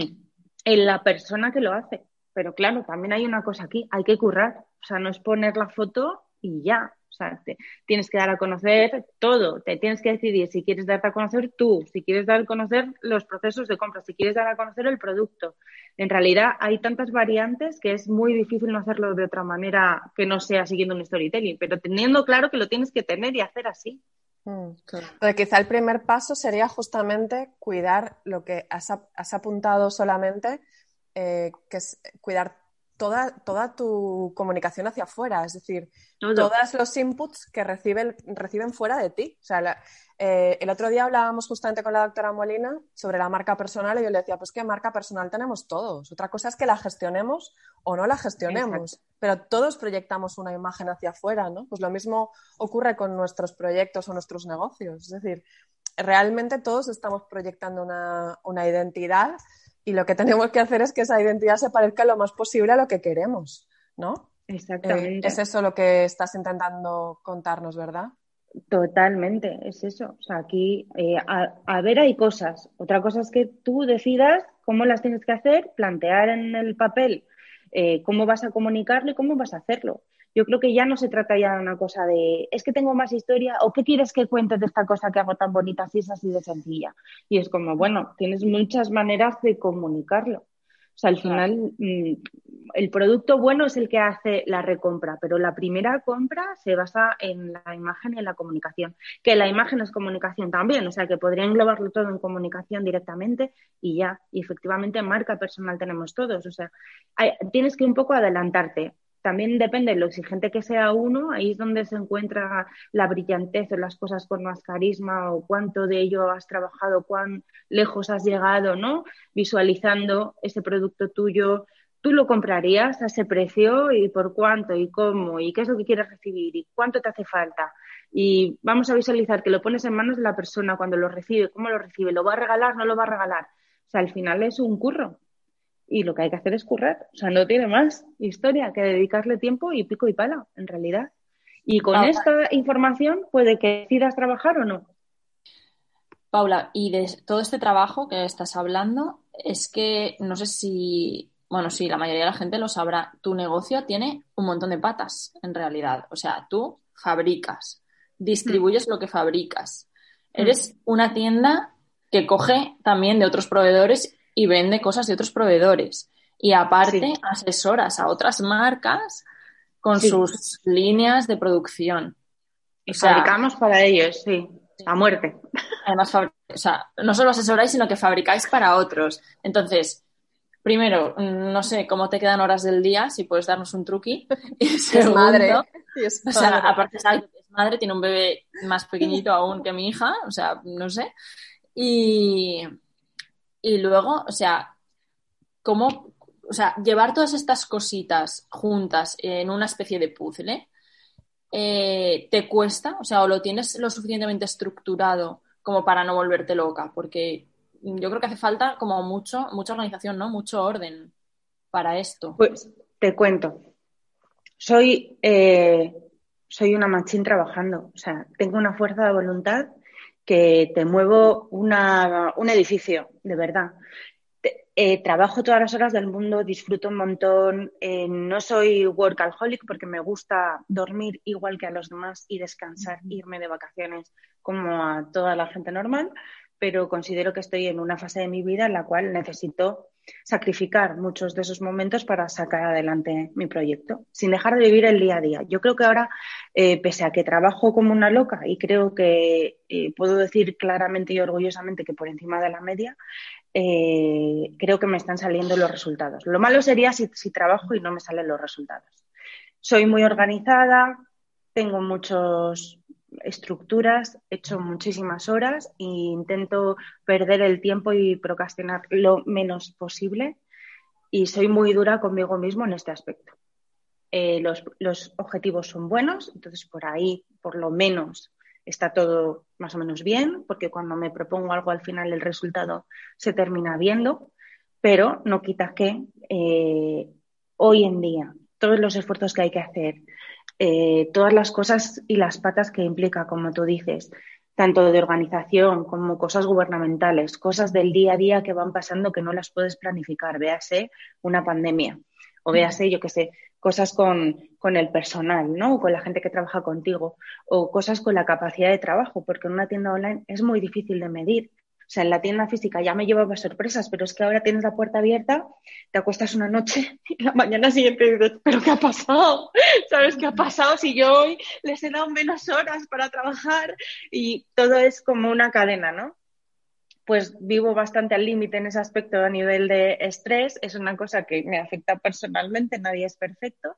en la persona que lo hace. Pero claro, también hay una cosa aquí, hay que currar. O sea, no es poner la foto y ya. O sea, te, tienes que dar a conocer todo, te tienes que decidir si quieres darte a conocer tú, si quieres dar a conocer los procesos de compra, si quieres dar a conocer el producto. En realidad hay tantas variantes que es muy difícil no hacerlo de otra manera que no sea siguiendo un storytelling, pero teniendo claro que lo tienes que tener y hacer así. Mm, quizá el primer paso sería justamente cuidar lo que has, apuntado solamente, eh, que es cuidar toda, toda tu comunicación hacia afuera, es decir, todos los inputs que reciben, reciben fuera de ti. O sea, eh, el otro día hablábamos justamente con la doctora Molina sobre la marca personal y yo le decía, pues que marca personal tenemos todos. Otra cosa es que la gestionemos o no la gestionemos, pero todos proyectamos una imagen hacia afuera, ¿no? Pues lo mismo ocurre con nuestros proyectos o nuestros negocios. Es decir, realmente todos estamos proyectando una, una identidad y lo que tenemos que hacer es que esa identidad se parezca lo más posible a lo que queremos, ¿no? Exactamente. Eh, es eso lo que estás intentando contarnos, ¿verdad? Totalmente, es eso. O sea, aquí, eh, a, ver, hay cosas. Otra cosa es que tú decidas cómo las tienes que hacer, plantear en el papel eh, cómo vas a comunicarlo y cómo vas a hacerlo yo creo que ya no se trata ya de una cosa de, es que tengo más historia o qué quieres que cuente de esta cosa que hago tan bonita si es así de sencilla. Y es como, bueno, tienes muchas maneras de comunicarlo. O sea, al final, mm, el producto bueno es el que hace la recompra, pero la primera compra se basa en la imagen y en la comunicación. Que la imagen es comunicación también, o sea, que podría englobarlo todo en comunicación directamente y ya. Y efectivamente, marca personal tenemos todos. O sea, tienes que un poco adelantarte también depende de lo exigente que sea uno, ahí es donde se encuentra la brillantez o las cosas con más carisma o cuánto de ello has trabajado, cuán lejos has llegado, ¿no? Visualizando ese producto tuyo. ¿Tú lo comprarías a ese precio y por cuánto y cómo y qué es lo que quieres recibir y cuánto te hace falta? Y vamos a visualizar que lo pones en manos de la persona cuando lo recibe, cómo lo recibe, lo va a regalar, no lo va a regalar. O sea, al final es un curro y lo que hay que hacer es currar. O sea, no tiene más historia que dedicarle tiempo y pico y pala, en realidad. Y con esta información puede que decidas trabajar o no. Paula, y de todo este trabajo que estás hablando, es que no sé si, bueno, sí, la mayoría de la gente lo sabrá, tu negocio tiene un montón de patas, en realidad. O sea, tú fabricas, distribuyes lo que fabricas. Mm. Eres una tienda que coge también de otros proveedores y vende cosas de otros proveedores. Y aparte, asesoras a otras marcas con sus líneas de producción. Y fabricamos para ellos, sí, a muerte. Además, o sea, no solo asesoráis, sino que fabricáis para otros. Entonces, primero, no sé cómo te quedan horas del día, si puedes darnos un truqui. es madre. o sea, aparte es madre, tiene un bebé más pequeñito aún que mi hija, o sea, no sé. Y, y luego, o sea, cómo, o sea, llevar todas estas cositas juntas en una especie de puzzle, eh, ¿te cuesta? O sea, o lo tienes lo suficientemente estructurado como para no volverte loca, porque yo creo que hace falta como mucho, mucha organización, ¿no? Mucho orden para esto. Pues te cuento. Soy, eh, soy una machín trabajando. O sea, tengo una fuerza de voluntad que te muevo una, un edificio, de verdad. Eh, trabajo todas las horas del mundo, disfruto un montón, eh, no soy workaholic porque me gusta dormir igual que a los demás y descansar, irme de vacaciones como a toda la gente normal, pero considero que estoy en una fase de mi vida en la cual necesito sacrificar muchos de esos momentos para sacar adelante mi proyecto, sin dejar de vivir el día a día. Yo creo que ahora, eh, pese a que trabajo como una loca y creo que eh, puedo decir claramente y orgullosamente que por encima de la media, eh, creo que me están saliendo los resultados. Lo malo sería si, si trabajo y no me salen los resultados. Soy muy organizada, tengo muchos estructuras, he hecho muchísimas horas e intento perder el tiempo y procrastinar lo menos posible y soy muy dura conmigo mismo en este aspecto. Eh, los, los, objetivos son buenos, entonces por ahí, por lo menos, está todo más o menos bien, porque cuando me propongo algo al final el resultado se termina viendo, pero no quita que eh, hoy en día todos los esfuerzos que hay que hacer, eh, todas las cosas y las patas que implica, como tú dices, tanto de organización como cosas gubernamentales, cosas del día a día que van pasando que no las puedes planificar, véase una pandemia o véase, yo qué sé, cosas con, con, el personal, ¿no? O con la gente que trabaja contigo, o cosas con la capacidad de trabajo, porque en una tienda online es muy difícil de medir. O sea, en la tienda física ya me llevaba sorpresas, pero es que ahora tienes la puerta abierta, te acuestas una noche y la mañana siguiente dices, ¿pero qué ha pasado? ¿Sabes qué ha pasado si yo hoy les he dado menos horas para trabajar? Y todo es como una cadena, ¿no? Pues vivo bastante al límite en ese aspecto a nivel de estrés, es una cosa que me afecta personalmente, nadie es perfecto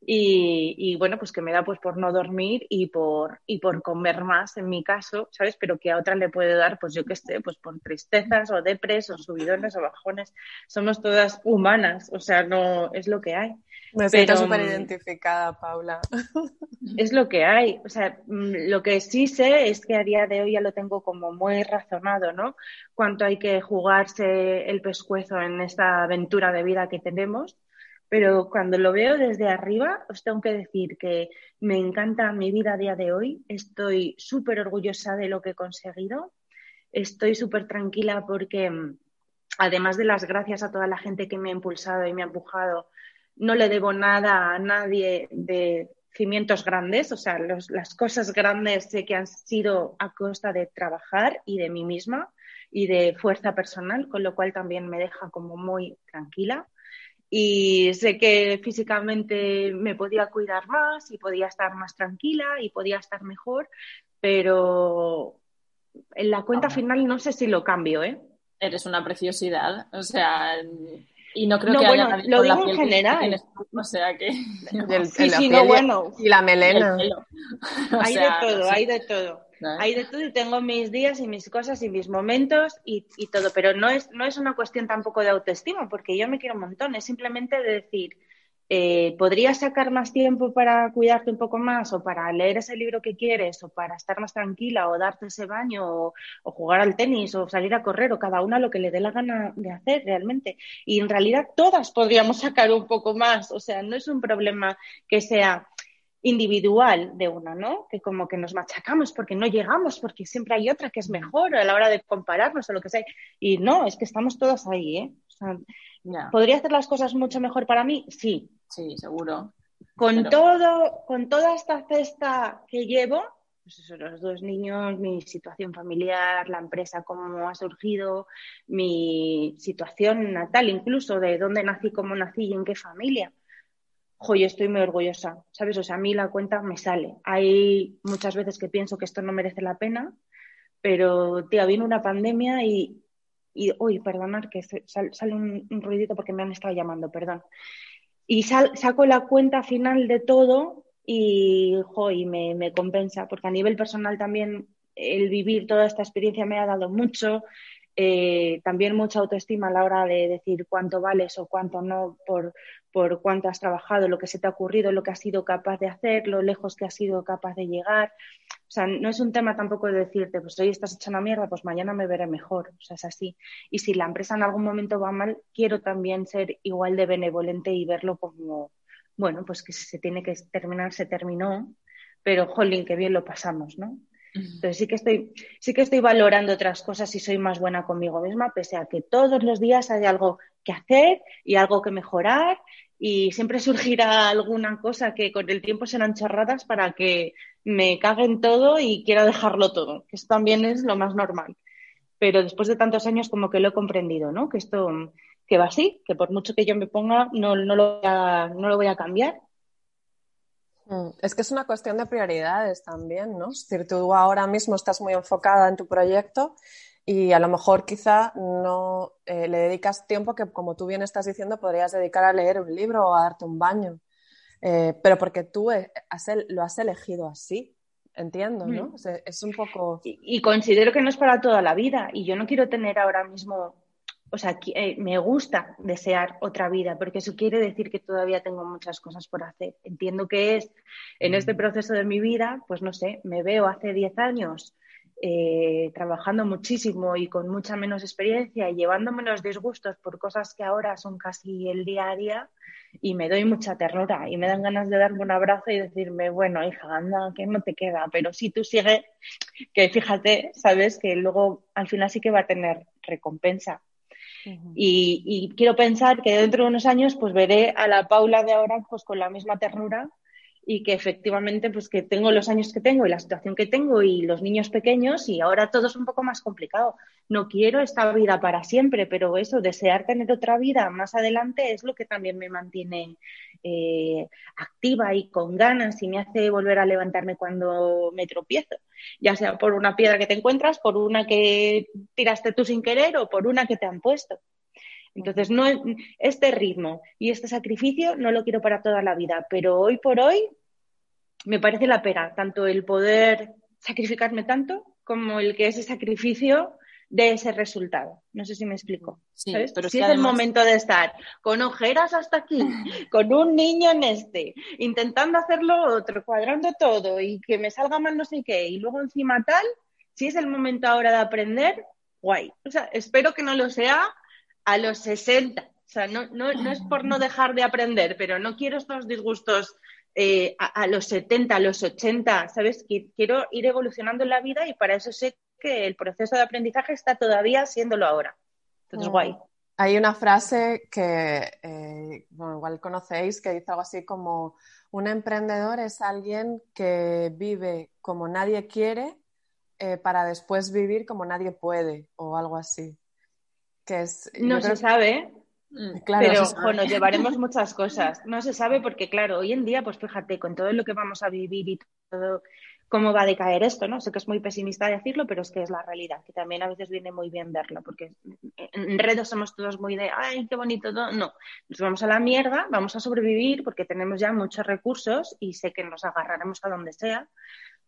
y, bueno, pues que me da pues por no dormir y por, y por comer más en mi caso, ¿sabes? Pero que a otra le puede dar, pues yo qué sé, pues por tristezas o depres o subidones o bajones. Somos todas humanas, o sea, no es lo que hay. Me siento súper identificada, Paula. Es lo que hay. O sea, mm, lo que sí sé es que a día de hoy ya lo tengo como muy razonado, ¿no? Cuánto hay que jugarse el pescuezo en esta aventura de vida que tenemos pero cuando lo veo desde arriba, os tengo que decir que me encanta mi vida a día de hoy. Estoy súper orgullosa de lo que he conseguido. Estoy súper tranquila porque, mm, además de las gracias a toda la gente que me ha impulsado y me ha empujado, no le debo nada a nadie de cimientos grandes. O sea, las cosas grandes sé que han sido a costa de trabajar y de mí misma y de fuerza personal, con lo cual también me deja como muy tranquila. Y sé que físicamente me podía cuidar más y podía estar más tranquila y podía estar mejor, pero en la cuenta final no sé si lo cambio, ¿eh? Eres una preciosidad, o sea, y no creo No, que bueno, haya nadie lo digo en general. tienes o sea que Y el- Sí, la sí, piel no, y- bueno. y la y el melena. O Hay sea, de todo, sí, hay de todo. ¿No? Hay de todo y tengo mis días y mis cosas y mis momentos y, todo, pero no es, no es una cuestión tampoco de autoestima, porque yo me quiero un montón, es simplemente de decir, eh, ¿podrías sacar más tiempo para cuidarte un poco más o para leer ese libro que quieres o para estar más tranquila o darte ese baño o, o jugar al tenis o salir a correr o cada una lo que le dé la gana de hacer realmente? Y en realidad todas podríamos sacar un poco más, o sea, no es un problema que sea individual de una, ¿no? Que como que nos machacamos porque no llegamos, porque siempre hay otra que es mejor a la hora de compararnos o lo que sea. Y no, es que estamos todas ahí, ¿eh? O sea, Ya, ¿podría hacer las cosas mucho mejor para mí? Sí. sí, seguro. Con Pero- todo, con toda esta cesta que llevo, pues eso, los dos niños, mi situación familiar, la empresa, cómo ha surgido, mi situación natal, incluso de dónde nací, cómo nací y en qué familia. Jo, estoy muy orgullosa, ¿sabes? O sea, a mí la cuenta me sale. Hay muchas veces que pienso que esto no merece la pena, pero, tía, viene una pandemia y, y uy, perdonad que sale un, un ruidito porque me han estado llamando, perdón. Y sal- saco la cuenta final de todo y, jo, me compensa, porque a nivel personal también el vivir toda esta experiencia me ha dado mucho, eh, también mucha autoestima a la hora de decir cuánto vales o cuánto no por, por cuánto has trabajado, lo que se te ha ocurrido, lo que has sido capaz de hacer, lo lejos que has sido capaz de llegar. O sea, no es un tema tampoco de decirte, pues hoy estás hecha una mierda, pues mañana me veré mejor. O sea, es así. Y si la empresa en algún momento va mal, quiero también ser igual de benevolente y verlo como, bueno, pues que si se tiene que terminar, se terminó, pero jolín, qué bien lo pasamos, ¿no? Entonces sí que estoy, sí que estoy valorando otras cosas y soy más buena conmigo misma, pese a que todos los días hay algo que hacer y algo que mejorar y siempre surgirá alguna cosa que con el tiempo serán chorradas para que me caguen todo y quiera dejarlo todo, que eso también es lo más normal. Pero después de tantos años como que lo he comprendido, ¿no? Que esto que va así, que por mucho que yo me ponga no, lo, voy a, no lo voy a cambiar Es que es una cuestión de prioridades también, ¿no? Es decir, tú ahora mismo estás muy enfocada en tu proyecto y a lo mejor quizá no eh, le dedicas tiempo que, como tú bien estás diciendo, podrías dedicar a leer un libro o a darte un baño. Eh, pero porque tú eh, has lo has elegido así, entiendo, ¿no? Mm. O sea, es un poco... y, y considero que no es para toda la vida y yo no quiero tener ahora mismo, o sea, eh, me gusta desear otra vida porque eso quiere decir que todavía tengo muchas cosas por hacer. Entiendo que es en este proceso de mi vida, pues no sé, me veo hace 10 años eh, trabajando muchísimo y con mucha menos experiencia y llevándome los disgustos por cosas que ahora son casi el día a día y me doy mucha ternura y me dan ganas de darme un abrazo y decirme, bueno, hija, anda, que no te queda, pero si tú sigues, que fíjate, sabes que luego al final sí que va a tener recompensa. Y, y quiero pensar que dentro de unos años pues veré a la Paula de ahora pues con la misma ternura y que efectivamente pues que tengo los años que tengo y la situación que tengo y los niños pequeños y ahora todo es un poco más complicado. No quiero esta vida para siempre, pero eso, desear tener otra vida más adelante es lo que también me mantiene eh, activa y con ganas y me hace volver a levantarme cuando me tropiezo, ya sea por una piedra que te encuentras, por una que tiraste tú sin querer o por una que te han puesto. Entonces, no, este ritmo y este sacrificio no lo quiero para toda la vida, pero hoy por hoy me parece la pena, tanto el poder sacrificarme tanto como el que ese sacrificio de ese resultado. No sé si me explico. Sí, ¿sabes? pero es si que es el momento de estar con ojeras hasta aquí, con un niño en este, intentando hacerlo otro, cuadrando todo y que me salga mal no sé qué, y luego encima tal, si es el momento ahora de aprender, guay. O sea, espero que no lo sea a los 60. O sea, no, no, no es por no dejar de aprender, pero no quiero estos disgustos eh, a, a los 70, a los 80, ¿sabes? Qui- Quiero ir evolucionando en la vida y para eso sé que el proceso de aprendizaje está todavía siéndolo ahora. Entonces, Mm. guay. Hay una frase que, eh, bueno, igual conocéis, que dice algo así como, un emprendedor es alguien que vive como nadie quiere eh, para después vivir como nadie puede o algo así. Que es, no se sabe, Claro, pero nos llevaremos muchas cosas. No se sabe porque, claro, hoy en día, pues fíjate, con todo lo que vamos a vivir y todo cómo va a decaer esto, ¿no? Sé que es muy pesimista decirlo, pero es que es la realidad, que también a veces viene muy bien verlo, porque en redes somos todos muy de, ay, qué bonito todo. No, nos vamos a la mierda, vamos a sobrevivir porque tenemos ya muchos recursos y sé que nos agarraremos a donde sea,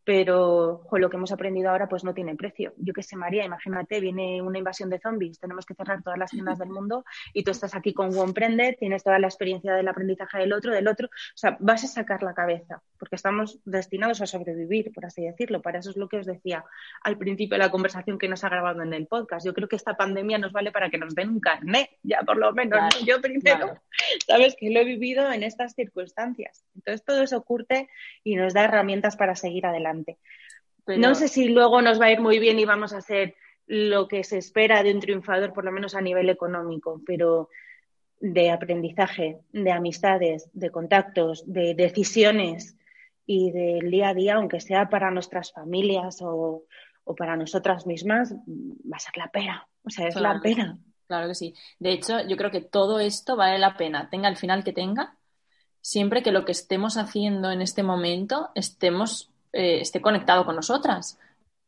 pero lo que hemos aprendido ahora pues no tiene precio. Yo qué sé, María, imagínate, viene una invasión de zombies, tenemos que cerrar todas las tiendas del mundo y tú estás aquí con OnePrender, tienes toda la experiencia del aprendizaje del otro, del otro, o sea, vas a sacar la cabeza, porque estamos destinados a sobrevivir, por así decirlo. Para eso es lo que os decía al principio de la conversación que nos ha grabado en el podcast. Yo creo que esta pandemia nos vale para que nos den un carnet, ya por lo menos. Yo primero, sabes que lo he vivido en estas circunstancias. Entonces todo eso ocurre y nos da herramientas para seguir adelante. No sé si luego nos va a ir muy bien y vamos a ser lo que se espera de un triunfador, por lo menos a nivel económico, pero de aprendizaje, de amistades, de contactos, de decisiones y del día a día, aunque sea para nuestras familias o, para nosotras mismas, va a ser la pena. O sea, es la pena. Claro que sí. De hecho, yo creo que todo esto vale la pena, tenga el final que tenga, siempre que lo que estemos haciendo en este momento estemos eh, esté conectado con nosotras.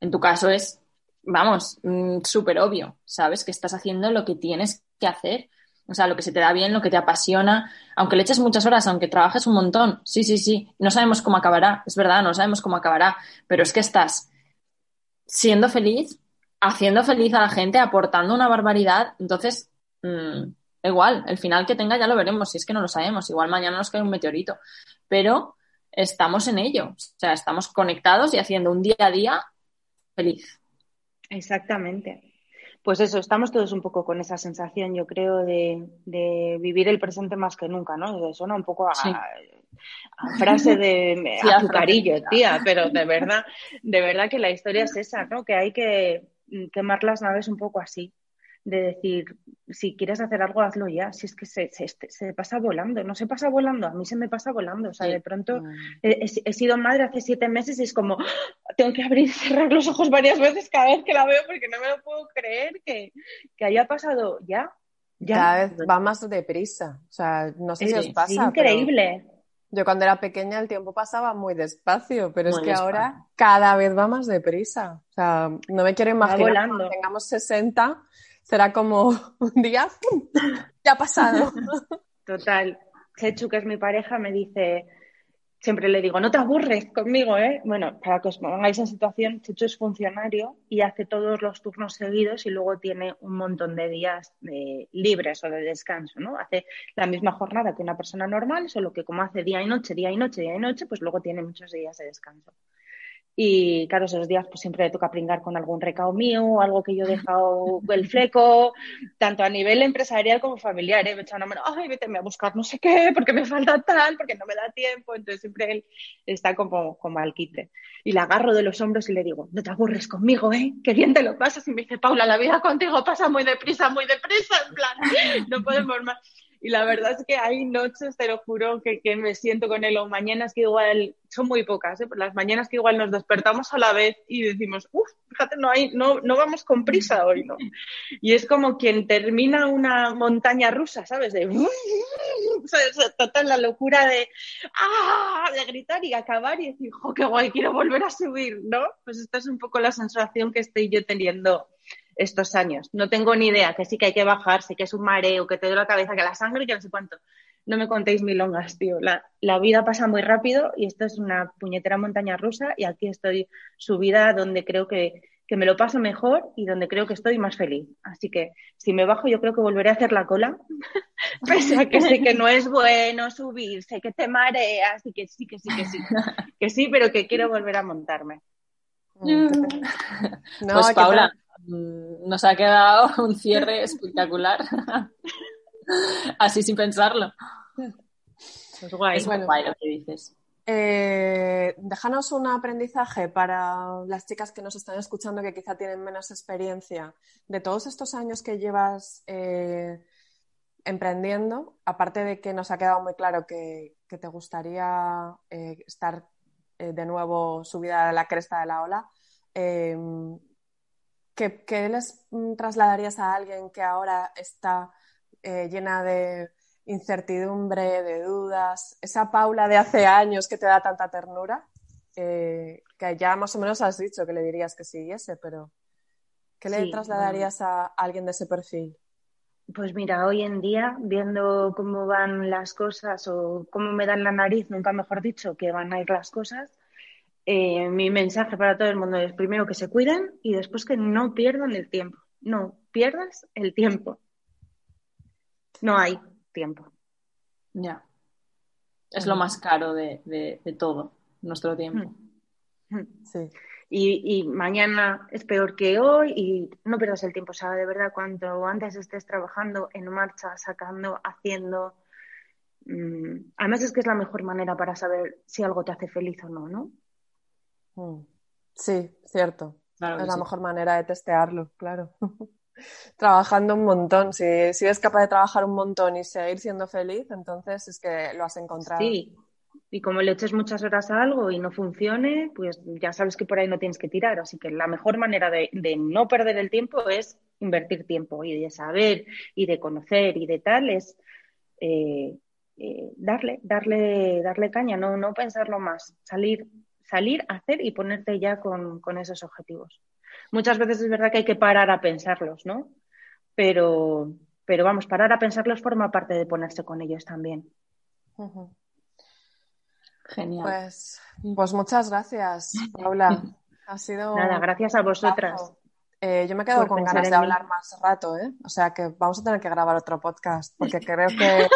En tu caso es, vamos, mm, súper obvio, ¿sabes? Que estás haciendo lo que tienes que hacer. O sea, lo que se te da bien, lo que te apasiona, aunque le eches muchas horas, aunque trabajes un montón. Sí, sí, sí. No sabemos cómo acabará, es verdad, no sabemos cómo acabará, pero es que estás siendo feliz, haciendo feliz a la gente, aportando una barbaridad. Entonces, mm, igual, el final que tenga ya lo veremos, si es que no lo sabemos. Igual mañana nos cae un meteorito. Pero estamos en ello. O sea, estamos conectados y haciendo un día a día feliz. Exactamente. Pues eso, estamos todos un poco con esa sensación, yo creo, de, vivir el presente más que nunca, ¿no? Suena un poco a, frase de azucarillo, tía, pero de verdad, de verdad que la historia es esa, ¿no? Que hay que quemar las naves un poco así de decir, si quieres hacer algo, hazlo ya. Si es que se, se, pasa volando, no se pasa volando, a mí se me pasa volando. O sea, de pronto mm. he, sido madre hace siete meses y es como, ¡ah! tengo que abrir y cerrar los ojos varias veces cada vez que la veo porque no me lo puedo creer que, haya pasado ya. ya. Cada vez va más deprisa. O sea, no sé si os pasa. Es increíble. Yo cuando era pequeña el tiempo pasaba muy despacio, pero es que ahora cada vez va más deprisa. O sea, no me quiero imaginar cuando tengamos 60 será como un día, ya ha pasado. Total. Chechu, que es mi pareja, me dice, siempre le digo, no te aburres conmigo, ¿eh? Bueno, para que os pongáis en situación, Chechu es funcionario y hace todos los turnos seguidos y luego tiene un montón de días de libres o de descanso, ¿no? Hace la misma jornada que una persona normal, solo que como hace día y noche, día y noche, día y noche, pues luego tiene muchos días de descanso. Y claro, esos días pues siempre le toca pringar con algún recao mío, algo que yo he dejado el fleco, tanto a nivel empresarial como familiar. ¿eh? Me echa una mano, ay, vete a buscar no sé qué, porque me falta tal, porque no me da tiempo. Entonces siempre él está como, como al quite. Y le agarro de los hombros y le digo, no te aburres conmigo, ¿eh? Qué bien te lo pasas. Y me dice, Paula, la vida contigo pasa muy deprisa, muy deprisa. En plan, no podemos más. Y la verdad es que hay noches, te lo juro, que, que me siento con él o mañanas que igual, son muy pocas, ¿eh? las mañanas que igual nos despertamos a la vez y decimos, uff, fíjate, no, hay, no, no vamos con prisa hoy, ¿no? Y es como quien termina una montaña rusa, ¿sabes? De, total, la locura de, ¡ah! de gritar y acabar y decir, ¡jo, qué guay, quiero volver a subir, ¿no? Pues esta es un poco la sensación que estoy yo teniendo estos años. No tengo ni idea, que sí que hay que bajar, sé que es un mareo, que te doy la cabeza, que la sangre, que no sé cuánto. No me contéis milongas, tío. La, la vida pasa muy rápido y esto es una puñetera montaña rusa y aquí estoy subida donde creo que, que me lo paso mejor y donde creo que estoy más feliz. Así que si me bajo yo creo que volveré a hacer la cola, pese a que sé que no es bueno subir, sé que te mareas y que sí, que sí, que sí, que sí, pero que quiero volver a montarme. No, pues Paula, Mm, nos ha quedado un cierre espectacular. Así sin pensarlo. Pues guay. Es bueno, guay lo que dices. Eh, déjanos un aprendizaje para las chicas que nos están escuchando que quizá tienen menos experiencia de todos estos años que llevas eh, emprendiendo, aparte de que nos ha quedado muy claro que, te gustaría eh, estar de nuevo subida a la cresta de la ola, ¿qué, les trasladarías a alguien que ahora está eh, llena de incertidumbre, de dudas? Esa Paula de hace años que te da tanta ternura, eh, que ya más o menos has dicho que le dirías que siguiese, pero ¿qué le trasladarías a alguien de ese perfil? Pues mira, hoy en día, viendo cómo van las cosas o cómo me dan la nariz, nunca mejor dicho, que van a ir las cosas, eh, mi mensaje para todo el mundo es primero que se cuiden y después que no pierdan el tiempo. No pierdas el tiempo. No hay tiempo. Ya. Es lo más caro de, todo, nuestro tiempo. Sí y, mañana es peor que hoy y no pierdas el tiempo. O sea, de verdad, cuanto antes estés trabajando en marcha, sacando, haciendo. Mm, además, es que es la mejor manera para saber si algo te hace feliz o no, ¿no? Mm. Sí, cierto. es la mejor manera de testearlo, claro. Trabajando un montón. Si, si eres capaz de trabajar un montón y seguir siendo feliz, entonces es que lo has encontrado. Sí, y como le eches muchas horas a algo y no funcione, pues ya sabes que por ahí no tienes que tirar. Así que la mejor manera de, no perder el tiempo es invertir tiempo y de saber y de conocer y de tal es eh, eh, darle, darle, darle caña, no, no pensarlo más, salir, salir, hacer y ponerte ya con, esos objetivos. Muchas veces es verdad que hay que parar a pensarlos, ¿no? Pero, pero vamos, parar a pensarlos forma parte de ponerse con ellos también. Genial. Pues, pues muchas gracias, Paula. Ha sido. Nada, gracias a vosotras. Eh, yo me quedo con ganas de hablar más rato, ¿eh? O sea que vamos a tener que grabar otro podcast, porque creo que.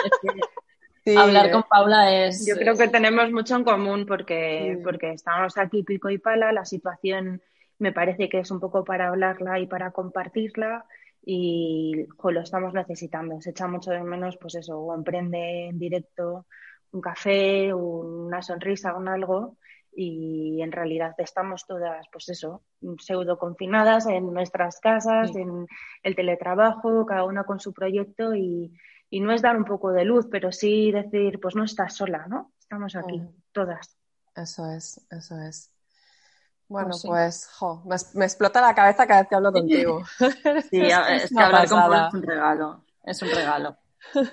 Hablar con Paula es. Yo creo que tenemos mucho en común porque, porque estamos aquí pico y pala, la situación me parece que es un poco para hablarla y para compartirla y lo estamos necesitando. Se echa mucho de menos, pues eso, o emprende en directo un café, una sonrisa, un algo, y en realidad estamos todas, pues eso, pseudo confinadas en nuestras casas, en el teletrabajo, cada una con su proyecto y, no es dar un poco de luz, pero sí decir, pues no estás sola, ¿no? Estamos aquí, todas. Eso es, eso es. Bueno, pues, jo, me, explota la cabeza cada vez que hablo contigo. Sí, es, que hablar con es un regalo, es un regalo.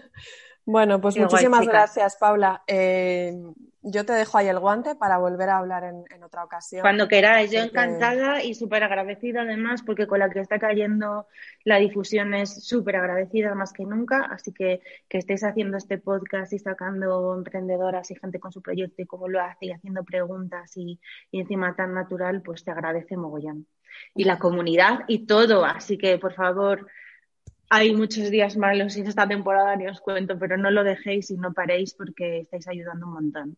Bueno, pues muchísimas gracias, Paula. Eh, yo te dejo ahí el guante para volver a hablar en, otra ocasión. Cuando queráis, yo encantada y súper agradecida además, porque con la que está cayendo la difusión es súper agradecida más que nunca. Así que que estéis haciendo este podcast y sacando emprendedoras y gente con su proyecto y cómo lo hace y haciendo preguntas y, y encima tan natural, pues te agradece mogollón. Y la comunidad y todo. Así que, por favor, hay muchos días malos en esta temporada, ni os cuento, pero no lo dejéis y no paréis porque estáis ayudando un montón.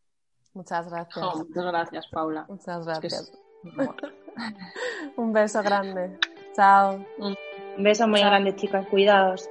Muchas gracias. muchas gracias, Paula. Muchas gracias. un beso grande. Chao. Un beso muy grande, chicas. Cuidaos.